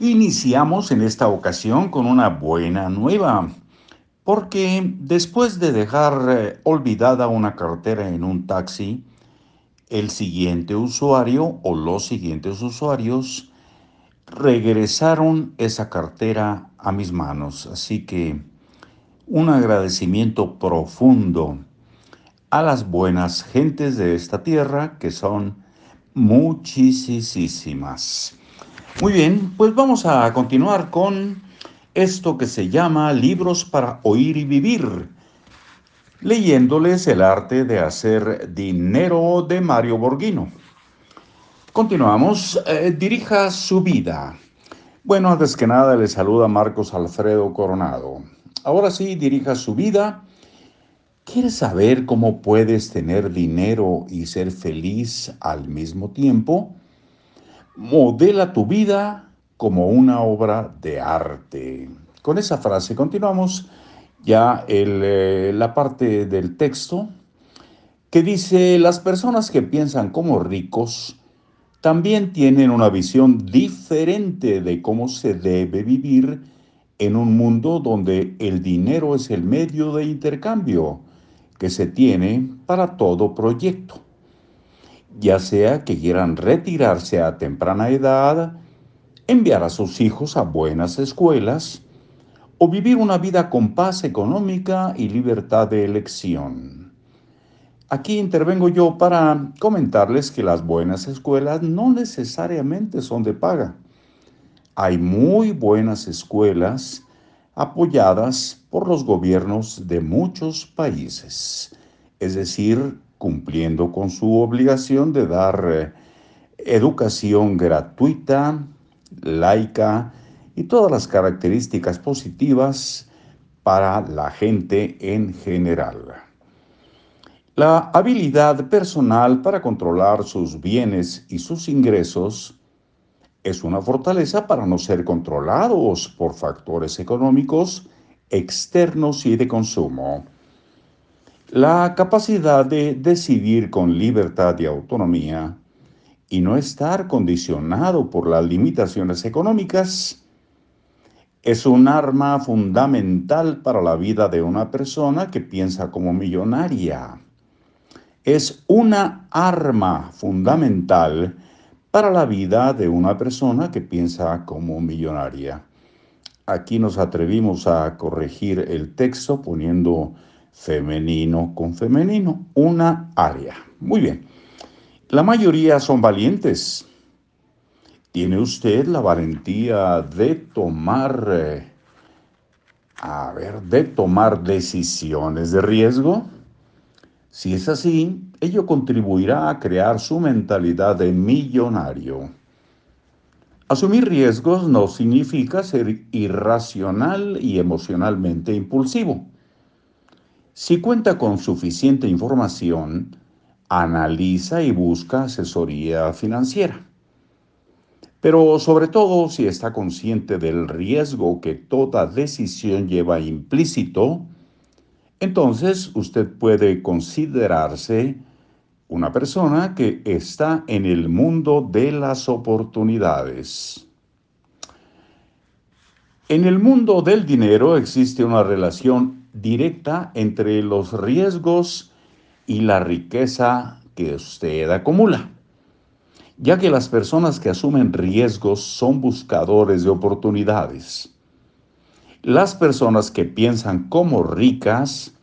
Iniciamos en esta ocasión con una buena nueva, porque después de dejar eh, olvidada una cartera en un taxi, el siguiente usuario o los siguientes usuarios regresaron esa cartera a mis manos. Así que un agradecimiento profundo a las buenas gentes de esta tierra, que son muchísimas. Muy bien, pues vamos a continuar con esto que se llama Libros para Oír y Vivir, leyéndoles el arte de hacer dinero de Mario Borghino. Continuamos, eh, dirija su vida. Bueno, antes que nada le saluda Marcos Alfredo Coronado. Ahora sí, dirija su vida. ¿Quieres saber cómo puedes tener dinero y ser feliz al mismo tiempo? Modela tu vida como una obra de arte. Con esa frase continuamos ya eh, la parte del texto que dice, las personas que piensan como ricos también tienen una visión diferente de cómo se debe vivir en un mundo donde el dinero es el medio de intercambio que se tiene para todo proyecto ya sea que quieran retirarse a temprana edad, enviar a sus hijos a buenas escuelas o vivir una vida con paz económica y libertad de elección. Aquí intervengo yo para comentarles que las buenas escuelas no necesariamente son de paga. Hay muy buenas escuelas apoyadas por los gobiernos de muchos países, es decir, cumpliendo con su obligación de dar eh, educación gratuita, laica y todas las características positivas para la gente en general. La habilidad personal para controlar sus bienes y sus ingresos es una fortaleza para no ser controlados por factores económicos externos y de consumo. La capacidad de decidir con libertad y autonomía y no estar condicionado por las limitaciones económicas es un arma fundamental para la vida de una persona que piensa como millonaria. Es una arma fundamental para la vida de una persona que piensa como millonaria. Aquí nos atrevimos a corregir el texto poniendo femenino con femenino, una área. Muy bien. La mayoría son valientes. ¿Tiene usted la valentía de tomar, eh, a ver, de tomar decisiones de riesgo? Si es así, ello contribuirá a crear su mentalidad de millonario. Asumir riesgos no significa ser irracional y emocionalmente impulsivo. Si cuenta con suficiente información, analiza y busca asesoría financiera. Pero sobre todo si está consciente del riesgo que toda decisión lleva implícito, entonces usted puede considerarse una persona que está en el mundo de las oportunidades. En el mundo del dinero existe una relación directa entre los riesgos y la riqueza que usted acumula, ya que las personas que asumen riesgos son buscadores de oportunidades. Las personas que piensan como ricas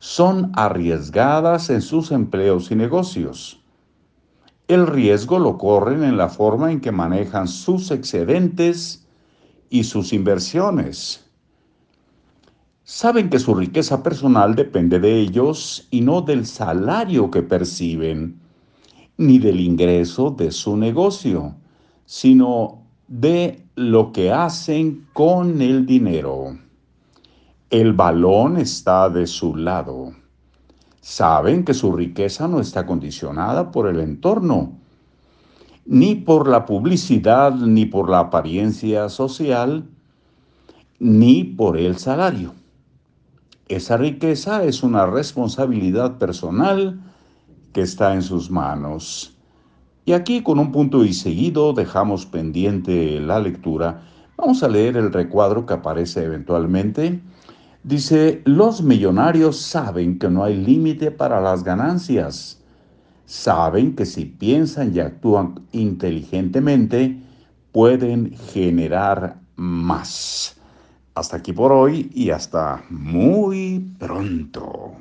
son arriesgadas en sus empleos y negocios. El riesgo lo corren en la forma en que manejan sus excedentes y sus inversiones saben que su riqueza personal depende de ellos y no del salario que perciben, ni del ingreso de su negocio, sino de lo que hacen con el dinero. El balón está de su lado. Saben que su riqueza no está condicionada por el entorno, ni por la publicidad, ni por la apariencia social, ni por el salario. Esa riqueza es una responsabilidad personal que está en sus manos. Y aquí con un punto y seguido dejamos pendiente la lectura Vamos a leer el recuadro que aparece eventualmente. Dice, los millonarios saben que no hay límite para las ganancias. Saben que si piensan y actúan inteligentemente, pueden generar más. Hasta aquí por hoy y hasta muy pronto.